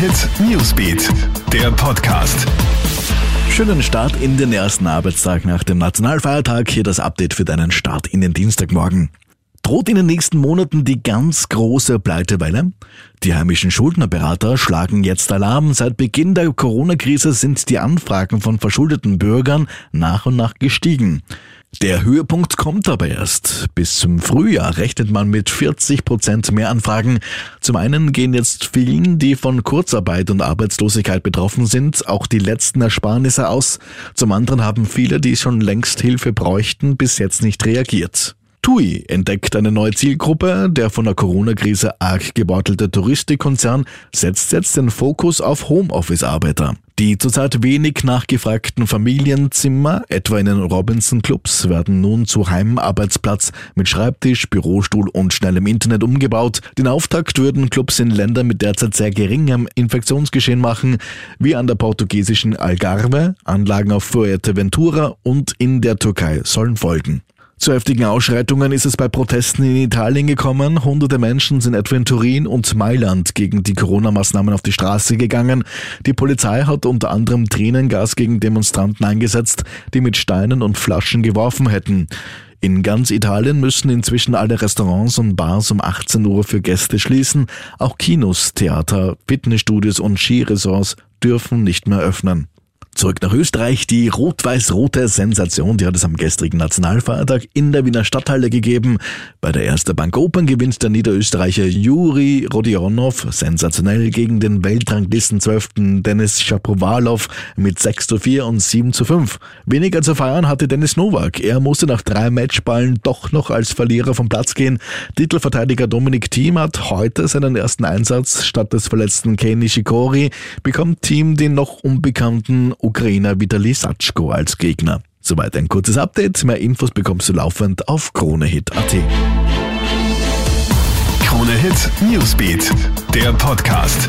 Hit Newsbeat, der Podcast. Schönen Start in den ersten Arbeitstag nach dem Nationalfeiertag. Hier das Update für deinen Start in den Dienstagmorgen. Droht in den nächsten Monaten die ganz große Pleitewelle? Die heimischen Schuldnerberater schlagen jetzt Alarm. Seit Beginn der Corona-Krise sind die Anfragen von verschuldeten Bürgern nach und nach gestiegen. Der Höhepunkt kommt aber erst. Bis zum Frühjahr rechnet man mit 40 Prozent mehr Anfragen. Zum einen gehen jetzt vielen, die von Kurzarbeit und Arbeitslosigkeit betroffen sind, auch die letzten Ersparnisse aus. Zum anderen haben viele, die schon längst Hilfe bräuchten, bis jetzt nicht reagiert. TUI entdeckt eine neue Zielgruppe. Der von der Corona-Krise arg gebeutelte Touristikkonzern setzt jetzt den Fokus auf Homeoffice-Arbeiter. Die zurzeit wenig nachgefragten Familienzimmer, etwa in den Robinson-Clubs, werden nun zu Heimarbeitsplatz mit Schreibtisch, Bürostuhl und schnellem Internet umgebaut. Den Auftakt würden Clubs in Ländern mit derzeit sehr geringem Infektionsgeschehen machen, wie an der portugiesischen Algarve, Anlagen auf Fuerteventura und in der Türkei sollen folgen. Zu heftigen Ausschreitungen ist es bei Protesten in Italien gekommen. Hunderte Menschen sind etwa in Turin und Mailand gegen die Corona-Maßnahmen auf die Straße gegangen. Die Polizei hat unter anderem Tränengas gegen Demonstranten eingesetzt, die mit Steinen und Flaschen geworfen hätten. In ganz Italien müssen inzwischen alle Restaurants und Bars um 18 Uhr für Gäste schließen. Auch Kinos, Theater, Fitnessstudios und Skiresorts dürfen nicht mehr öffnen. Zurück nach Österreich. Die rot-weiß-rote Sensation, die hat es am gestrigen Nationalfeiertag in der Wiener Stadthalle gegeben. Bei der Erste Bank Open gewinnt der Niederösterreicher Juri Rodionov sensationell gegen den Weltranglisten 12. Dennis Shapovalov mit 6 zu 4 und 7 zu 5. Weniger zu feiern hatte Dennis Novak. Er musste nach drei Matchballen doch noch als Verlierer vom Platz gehen. Titelverteidiger Dominik Thiem hat heute seinen ersten Einsatz statt des verletzten Kei Nishikori, bekommt Thiem den noch unbekannten Ukrainer Vitali Satschko als Gegner. Soweit ein kurzes Update. Mehr Infos bekommst du laufend auf KroneHit.at. KroneHit Newsbeat, der Podcast.